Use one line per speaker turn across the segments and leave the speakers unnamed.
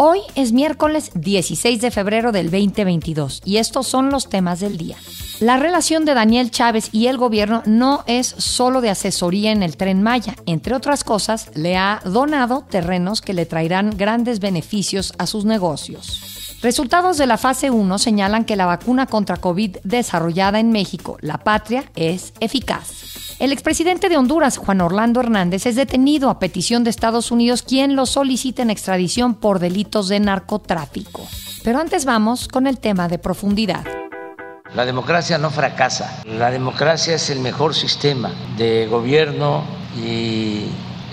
Hoy es miércoles 16 de febrero del 2022 y estos son los temas del día. La relación de Daniel Chávez y el gobierno no es solo de asesoría en el tren Maya. Entre otras cosas, le ha donado terrenos que le traerán grandes beneficios a sus negocios. Resultados de la fase 1 señalan que la vacuna contra COVID desarrollada en México, la patria, es eficaz. El expresidente de Honduras, Juan Orlando Hernández, es detenido a petición de Estados Unidos, quien lo solicita en extradición por delitos de narcotráfico. Pero antes vamos con el tema de profundidad.
La democracia no fracasa. La democracia es el mejor sistema de gobierno y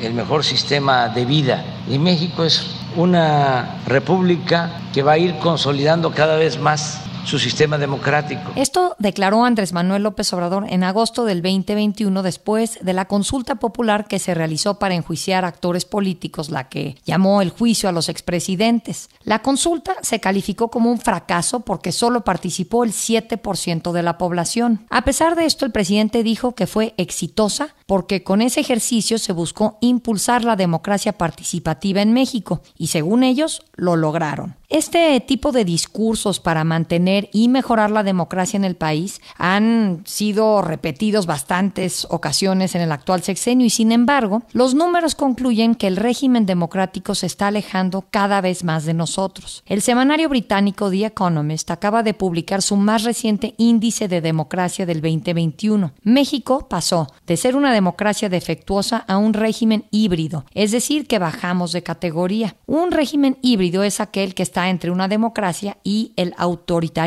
el mejor sistema de vida. Y México es una república que va a ir consolidando cada vez más su sistema democrático.
Esto declaró Andrés Manuel López Obrador en agosto del 2021 después de la consulta popular que se realizó para enjuiciar actores políticos, la que llamó el juicio a los expresidentes. La consulta se calificó como un fracaso porque solo participó el 7% de la población. A pesar de esto, el presidente dijo que fue exitosa porque con ese ejercicio se buscó impulsar la democracia participativa en México y según ellos lo lograron. Este tipo de discursos para mantener y mejorar la democracia en el país han sido repetidos bastantes ocasiones en el actual sexenio y sin embargo los números concluyen que el régimen democrático se está alejando cada vez más de nosotros. El semanario británico The Economist acaba de publicar su más reciente índice de democracia del 2021. México pasó de ser una democracia defectuosa a un régimen híbrido, es decir, que bajamos de categoría. Un régimen híbrido es aquel que está entre una democracia y el autoritarismo.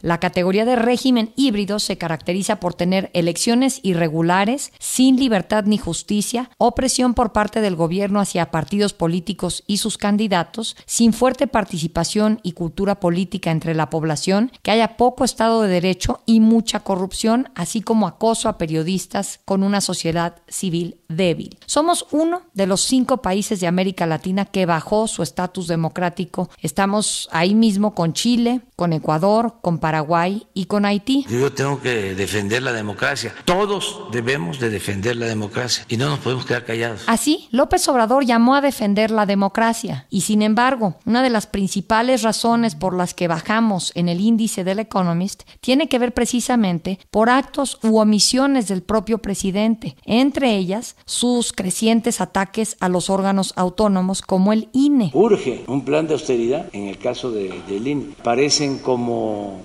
La categoría de régimen híbrido se caracteriza por tener elecciones irregulares, sin libertad ni justicia, opresión por parte del gobierno hacia partidos políticos y sus candidatos, sin fuerte participación y cultura política entre la población, que haya poco Estado de Derecho y mucha corrupción, así como acoso a periodistas con una sociedad civil débil. Somos uno de los cinco países de América Latina que bajó su estatus democrático. Estamos ahí mismo con Chile, con Ecuador, con Paraguay y con Haití.
Yo tengo que defender la democracia. Todos debemos de defender la democracia y no nos podemos quedar callados.
Así, López Obrador llamó a defender la democracia y sin embargo, una de las principales razones por las que bajamos en el índice del Economist tiene que ver precisamente por actos u omisiones del propio presidente, entre ellas sus crecientes ataques a los órganos autónomos como el INE.
Urge un plan de austeridad en el caso de, del INE. Parecen como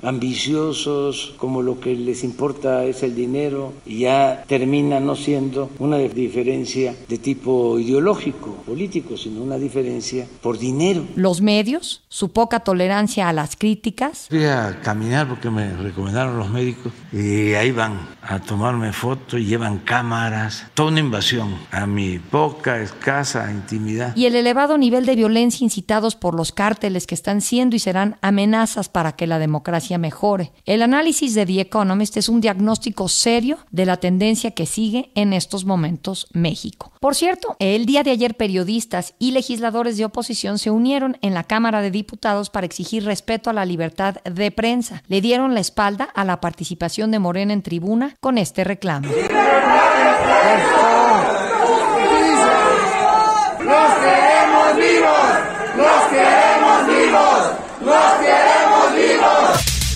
ambiciosos, como lo que les importa es el dinero y ya termina no siendo una diferencia de tipo ideológico, político, sino una diferencia por dinero.
Los medios, su poca tolerancia a las críticas.
Fui a caminar porque me recomendaron los médicos y ahí van a tomarme fotos y llevan cámaras, toda una invasión a mi poca, escasa intimidad.
Y el elevado nivel de violencia incitados por los cárteles que están siendo y serán amenazas para que la democracia mejore. El análisis de The Economist es un diagnóstico serio de la tendencia que sigue en estos momentos México. Por cierto, el día de ayer periodistas y legisladores de oposición se unieron en la Cámara de Diputados para exigir respeto a la libertad de prensa. Le dieron la espalda a la participación de Morena en tribuna con este reclamo.
¡Los queremos vivos! ¡Los queremos vivos! ¡Los queremos!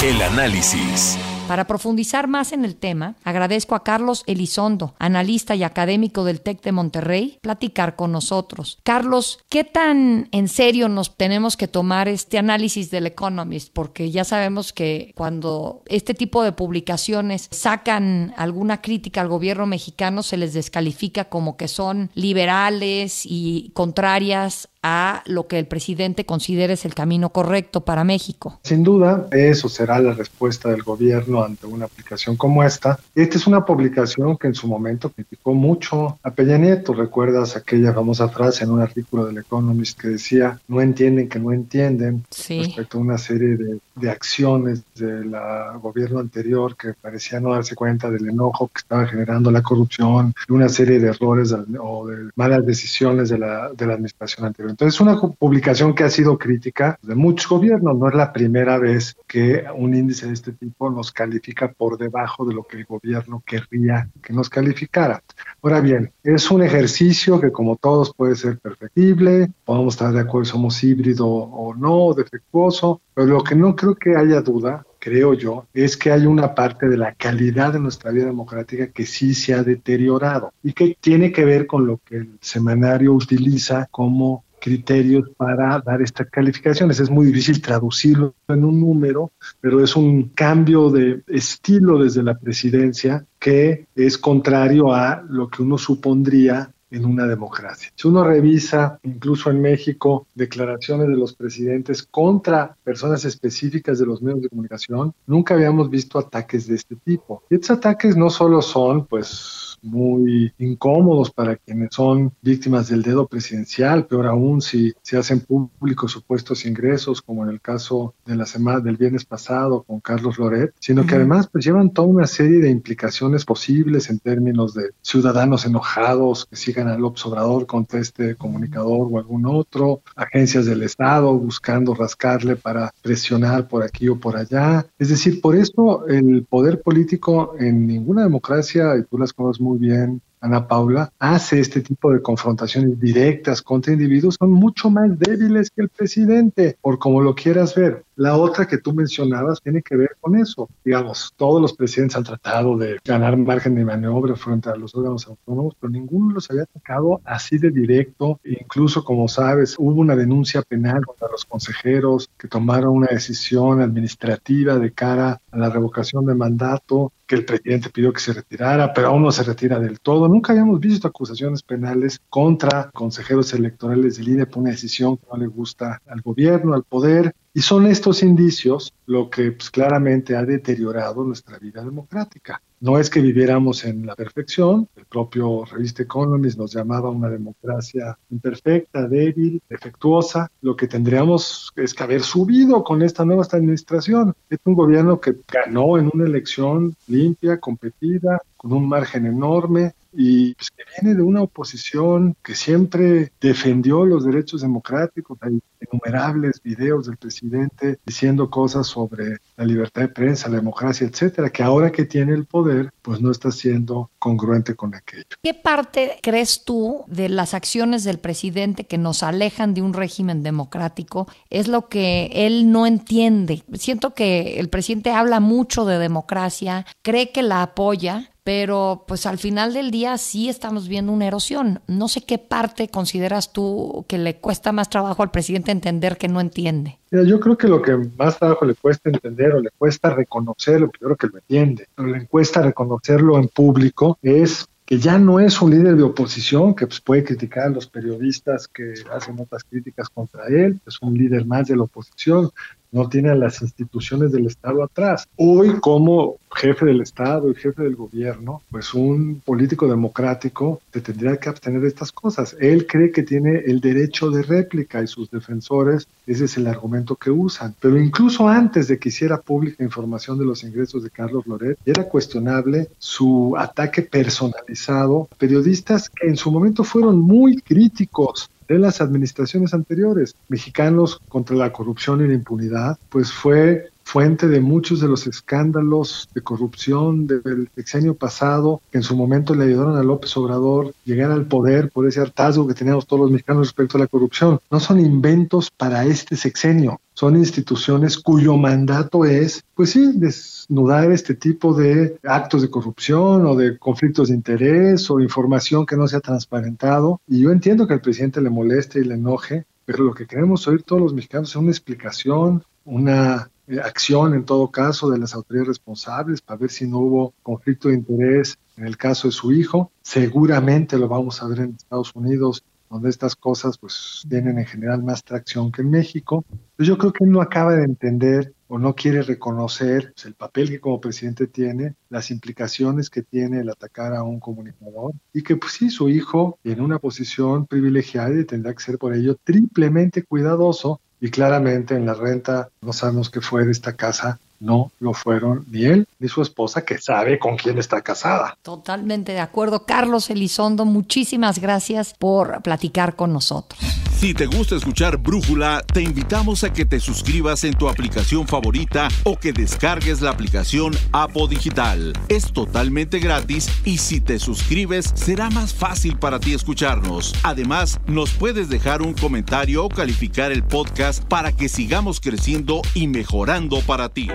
El análisis.
Para profundizar más en el tema, agradezco a Carlos Elizondo, analista y académico del TEC de Monterrey, platicar con nosotros. Carlos, ¿qué tan en serio nos tenemos que tomar este análisis del Economist? Porque ya sabemos que cuando este tipo de publicaciones sacan alguna crítica al gobierno mexicano, se les descalifica como que son liberales y contrarias a lo que el presidente considere es el camino correcto para México.
Sin duda, eso será la respuesta del gobierno ante una aplicación como esta. Esta es una publicación que en su momento criticó mucho a Peña Nieto. ¿Recuerdas aquella famosa frase en un artículo del Economist que decía, no entienden que no entienden respecto a una serie de, de acciones del gobierno anterior que parecía no darse cuenta del enojo que estaba generando la corrupción y una serie de errores o de malas decisiones de la, de la administración anterior. Entonces, es una publicación que ha sido crítica de muchos gobiernos. No es la primera vez que un índice de este tipo nos califica por debajo de lo que el gobierno querría que nos calificara. Ahora bien, es un ejercicio que como todos puede ser perfectible, podemos estar de acuerdo si somos híbrido o no, defectuoso, pero lo que no creo que haya duda creo yo, es que hay una parte de la calidad de nuestra vida democrática que sí se ha deteriorado y que tiene que ver con lo que el semanario utiliza como criterios para dar estas calificaciones. Es muy difícil traducirlo en un número, pero es un cambio de estilo desde la presidencia que es contrario a lo que uno supondría en una democracia. Si uno revisa, incluso en México, declaraciones de los presidentes contra personas específicas de los medios de comunicación, nunca habíamos visto ataques de este tipo. Y estos ataques no solo son, pues, muy incómodos para quienes son víctimas del dedo presidencial, peor aún si se hacen públicos supuestos ingresos, como en el caso de la semana del viernes pasado con Carlos Loret, sino que además pues llevan toda una serie de implicaciones posibles en términos de ciudadanos enojados que sigan al observador contra este comunicador o algún otro, agencias del Estado buscando rascarle para presionar por aquí o por allá. Es decir, por eso el poder político en ninguna democracia, y tú las conoces muy bien, Ana Paula, hace este tipo de confrontaciones directas contra individuos, son mucho más débiles que el presidente, por como lo quieras ver. La otra que tú mencionabas tiene que ver con eso. Digamos, todos los presidentes han tratado de ganar margen de maniobra frente a los órganos autónomos, pero ninguno los había atacado así de directo. Incluso, como sabes, hubo una denuncia penal contra los consejeros que tomaron una decisión administrativa de cara a la revocación de mandato que el presidente pidió que se retirara, pero aún no se retira del todo. Nunca habíamos visto acusaciones penales contra consejeros electorales del INE por una decisión que no le gusta al gobierno, al poder. Y son estos indicios lo que pues, claramente ha deteriorado nuestra vida democrática. No es que viviéramos en la perfección, el propio revista Economist nos llamaba una democracia imperfecta, débil, defectuosa. Lo que tendríamos es que haber subido con esta nueva administración. Es un gobierno que ganó en una elección limpia, competida, con un margen enorme, y pues, que viene de una oposición que siempre defendió los derechos democráticos. Hay innumerables videos del presidente diciendo cosas sobre la libertad de prensa, la democracia, etcétera, que ahora que tiene el poder, pues no está siendo congruente con aquello.
¿Qué parte crees tú de las acciones del presidente que nos alejan de un régimen democrático es lo que él no entiende? Siento que el presidente habla mucho de democracia, cree que la apoya, pero pues al final del día sí estamos viendo una erosión. No sé qué parte consideras tú que le cuesta más trabajo al presidente entender que no entiende.
yo creo que lo que más trabajo le cuesta entender o le cuesta reconocerlo, primero que lo entiende, pero le cuesta reconocerlo en público es que ya no es un líder de oposición que pues, puede criticar a los periodistas que hacen otras críticas contra él, es un líder más de la oposición, no tiene a las instituciones del Estado atrás. Hoy, como jefe del Estado y jefe del gobierno, pues un político democrático te tendría que abstener de estas cosas. Él cree que tiene el derecho de réplica y sus defensores, ese es el argumento que usan. Pero incluso antes de que hiciera pública información de los ingresos de Carlos Loret, era cuestionable su ataque personalizado periodistas que en su momento fueron muy críticos de las administraciones anteriores. Mexicanos contra la corrupción y la impunidad, pues fue fuente de muchos de los escándalos de corrupción del sexenio pasado, que en su momento le ayudaron a López Obrador llegar al poder por ese hartazgo que teníamos todos los mexicanos respecto a la corrupción. No son inventos para este sexenio, son instituciones cuyo mandato es, pues sí, desnudar este tipo de actos de corrupción o de conflictos de interés o información que no se ha transparentado. Y yo entiendo que al presidente le moleste y le enoje, pero lo que queremos oír todos los mexicanos es una explicación, una eh, acción en todo caso de las autoridades responsables para ver si no hubo conflicto de interés en el caso de su hijo. Seguramente lo vamos a ver en Estados Unidos donde estas cosas pues tienen en general más tracción que en México. Pues yo creo que él no acaba de entender o no quiere reconocer pues, el papel que como presidente tiene, las implicaciones que tiene el atacar a un comunicador y que pues sí, su hijo en una posición privilegiada y tendrá que ser por ello triplemente cuidadoso y claramente en la renta no sabemos qué fue de esta casa no lo fueron ni él ni su esposa, que sabe con quién está casada.
Totalmente de acuerdo. Carlos Elizondo, muchísimas gracias por platicar con nosotros.
Si te gusta escuchar Brújula, te invitamos a que te suscribas en tu aplicación favorita o que descargues la aplicación Apo Digital. Es totalmente gratis y si te suscribes será más fácil para ti escucharnos. Además, nos puedes dejar un comentario o calificar el podcast para que sigamos creciendo y mejorando para ti.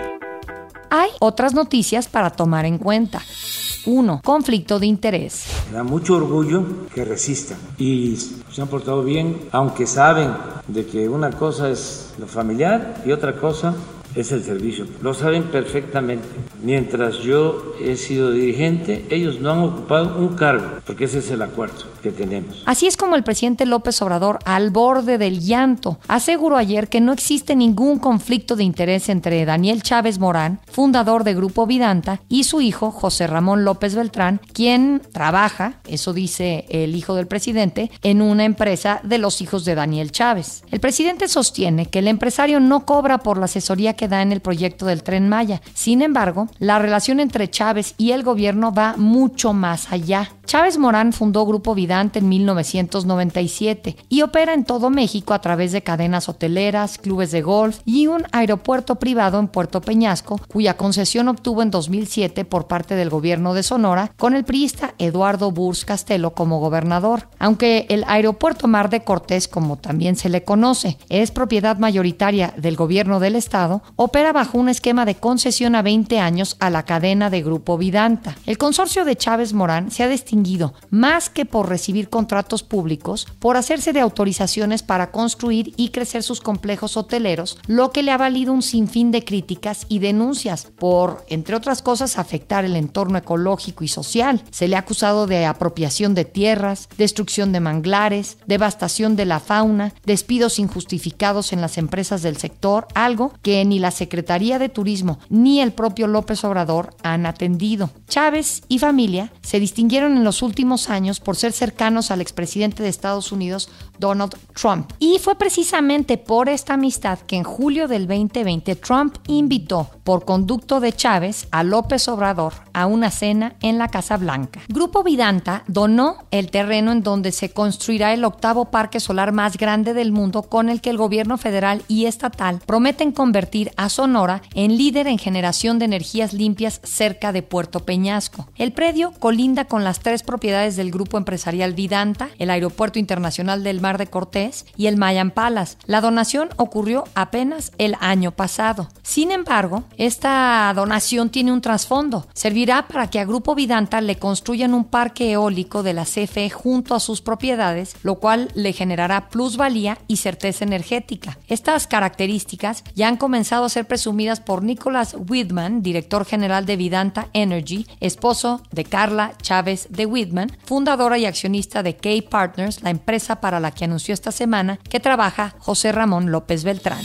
Hay otras noticias para tomar en cuenta. 1. Conflicto de interés.
Me da mucho orgullo que resistan y se han portado bien, aunque saben de que una cosa es lo familiar y otra cosa es el servicio. Lo saben perfectamente. Mientras yo he sido dirigente, ellos no han ocupado un cargo, porque ese es el acuerdo que tenemos.
Así es como el presidente López Obrador, al borde del llanto, aseguró ayer que no existe ningún conflicto de interés entre Daniel Chávez Morán, fundador de Grupo Vidanta, y su hijo, José Ramón López Beltrán, quien trabaja, eso dice el hijo del presidente, en una empresa de los hijos de Daniel Chávez. El presidente sostiene que el empresario no cobra por la asesoría que en el proyecto del tren Maya. Sin embargo, la relación entre Chávez y el gobierno va mucho más allá. Chávez Morán fundó Grupo Vidante en 1997 y opera en todo México a través de cadenas hoteleras, clubes de golf y un aeropuerto privado en Puerto Peñasco, cuya concesión obtuvo en 2007 por parte del gobierno de Sonora con el priista Eduardo Burs Castelo como gobernador. Aunque el aeropuerto Mar de Cortés, como también se le conoce, es propiedad mayoritaria del gobierno del estado, opera bajo un esquema de concesión a 20 años a la cadena de Grupo Vidanta. El consorcio de Chávez Morán se ha distinguido más que por recibir contratos públicos, por hacerse de autorizaciones para construir y crecer sus complejos hoteleros, lo que le ha valido un sinfín de críticas y denuncias por, entre otras cosas, afectar el entorno ecológico y social. Se le ha acusado de apropiación de tierras, destrucción de manglares, devastación de la fauna, despidos injustificados en las empresas del sector, algo que ni la Secretaría de Turismo ni el propio López Obrador han atendido. Chávez y familia se distinguieron en los últimos años por ser cercanos al expresidente de Estados Unidos, Donald Trump. Y fue precisamente por esta amistad que en julio del 2020 Trump invitó por conducto de Chávez a López Obrador a una cena en la Casa Blanca. Grupo Vidanta donó el terreno en donde se construirá el octavo parque solar más grande del mundo con el que el gobierno federal y estatal prometen convertir a Sonora en líder en generación de energías limpias cerca de Puerto Peñasco. El predio colinda con las tres propiedades del grupo empresarial Vidanta, el Aeropuerto Internacional del Mar de Cortés y el Mayan Palace. La donación ocurrió apenas el año pasado. Sin embargo, esta donación tiene un trasfondo. Servirá para que a Grupo Vidanta le construyan un parque eólico de la CFE junto a sus propiedades, lo cual le generará plusvalía y certeza energética. Estas características ya han comenzado a ser presumidas por Nicholas Whitman, director general de Vidanta Energy, esposo de Carla Chávez de Whitman, fundadora y accionista de K Partners, la empresa para la que anunció esta semana que trabaja José Ramón López Beltrán.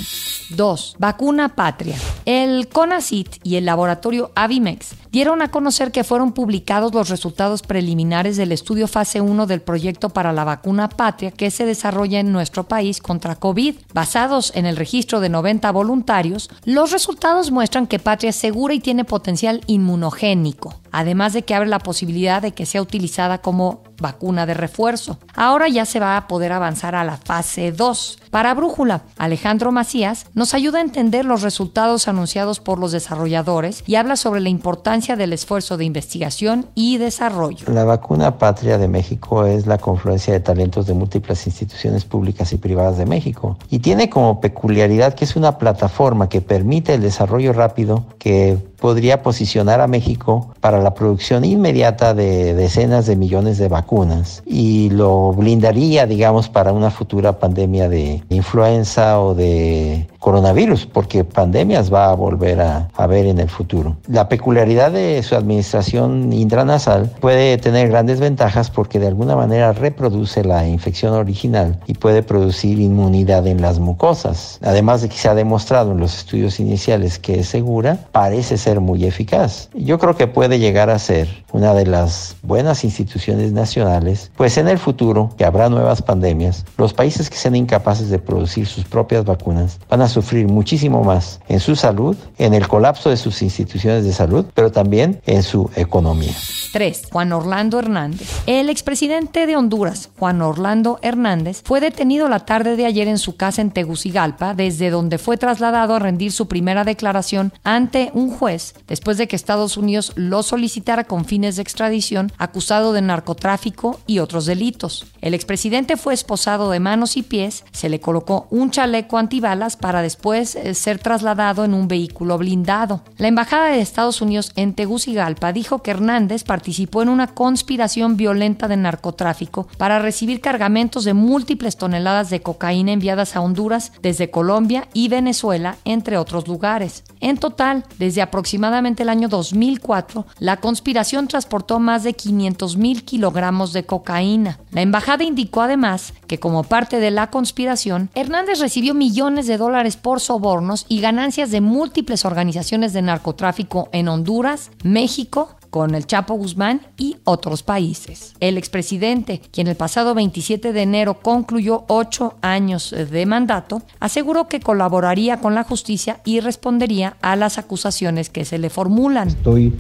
2. Vacuna Patria. El CONACIT y el laboratorio Avimex dieron a conocer que fueron publicados los resultados preliminares del estudio fase 1 del proyecto para la vacuna Patria que se desarrolla en nuestro país contra COVID. Basados en el registro de 90 voluntarios, los resultados muestran que Patria es segura y tiene potencial inmunogénico, además de que abre la posibilidad de que sea utilizada como vacuna de refuerzo. Ahora ya se va a poder avanzar a la fase 2. Para Brújula, Alejandro Macías nos ayuda a entender los resultados anunciados por los desarrolladores y habla sobre la importancia del esfuerzo de investigación y desarrollo.
La vacuna patria de México es la confluencia de talentos de múltiples instituciones públicas y privadas de México y tiene como peculiaridad que es una plataforma que permite el desarrollo rápido que podría posicionar a México para la producción inmediata de decenas de millones de vacunas y lo blindaría, digamos, para una futura pandemia de influenza o de coronavirus, porque pandemias va a volver a haber en el futuro. La peculiaridad de su administración intranasal puede tener grandes ventajas porque de alguna manera reproduce la infección original y puede producir inmunidad en las mucosas. Además de que se ha demostrado en los estudios iniciales que es segura, parece ser muy eficaz. Yo creo que puede llegar a ser una de las buenas instituciones nacionales, pues en el futuro, que habrá nuevas pandemias, los países que sean incapaces de producir sus propias vacunas van a sufrir muchísimo más en su salud, en el colapso de sus instituciones de salud, pero también en su economía.
3. Juan Orlando Hernández. El expresidente de Honduras, Juan Orlando Hernández, fue detenido la tarde de ayer en su casa en Tegucigalpa, desde donde fue trasladado a rendir su primera declaración ante un juez después de que Estados Unidos lo solicitara con fines de extradición, acusado de narcotráfico y otros delitos. El expresidente fue esposado de manos y pies, se le colocó un chaleco antibalas para después eh, ser trasladado en un vehículo blindado. La embajada de Estados Unidos en Tegucigalpa dijo que Hernández participó en una conspiración violenta de narcotráfico para recibir cargamentos de múltiples toneladas de cocaína enviadas a Honduras desde Colombia y Venezuela, entre otros lugares. En total, desde aproximadamente el año 2004, la conspiración transportó más de 500 mil kilogramos de cocaína. La embajada indicó además que como parte de la conspiración, Hernández recibió millones de dólares por sobornos y ganancias de múltiples organizaciones de narcotráfico en Honduras, México, con el Chapo Guzmán y otros países. El expresidente, quien el pasado 27 de enero concluyó ocho años de mandato, aseguró que colaboraría con la justicia y respondería a las acusaciones que se le formulan.
Estoy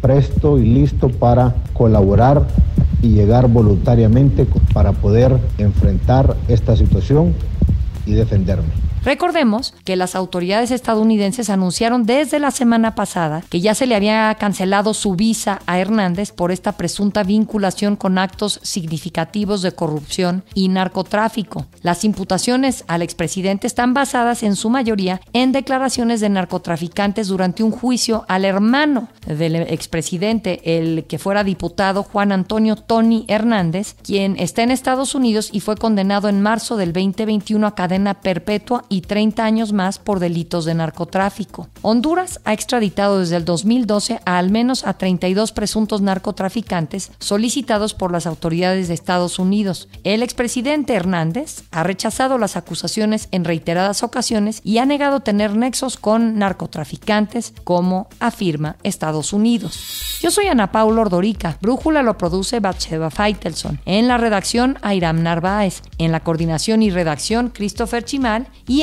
presto y listo para colaborar y llegar voluntariamente para poder enfrentar esta situación y defenderme.
Recordemos que las autoridades estadounidenses anunciaron desde la semana pasada que ya se le había cancelado su visa a Hernández por esta presunta vinculación con actos significativos de corrupción y narcotráfico. Las imputaciones al expresidente están basadas en su mayoría en declaraciones de narcotraficantes durante un juicio al hermano del expresidente, el que fuera diputado Juan Antonio Tony Hernández, quien está en Estados Unidos y fue condenado en marzo del 2021 a cadena perpetua 30 años más por delitos de narcotráfico. Honduras ha extraditado desde el 2012 a al menos a 32 presuntos narcotraficantes solicitados por las autoridades de Estados Unidos. El expresidente Hernández ha rechazado las acusaciones en reiteradas ocasiones y ha negado tener nexos con narcotraficantes, como afirma Estados Unidos. Yo soy Ana Paula Ordorica. Brújula lo produce Batsheba Feitelson. En la redacción, Airam Narváez. En la coordinación y redacción, Christopher Chimal. Y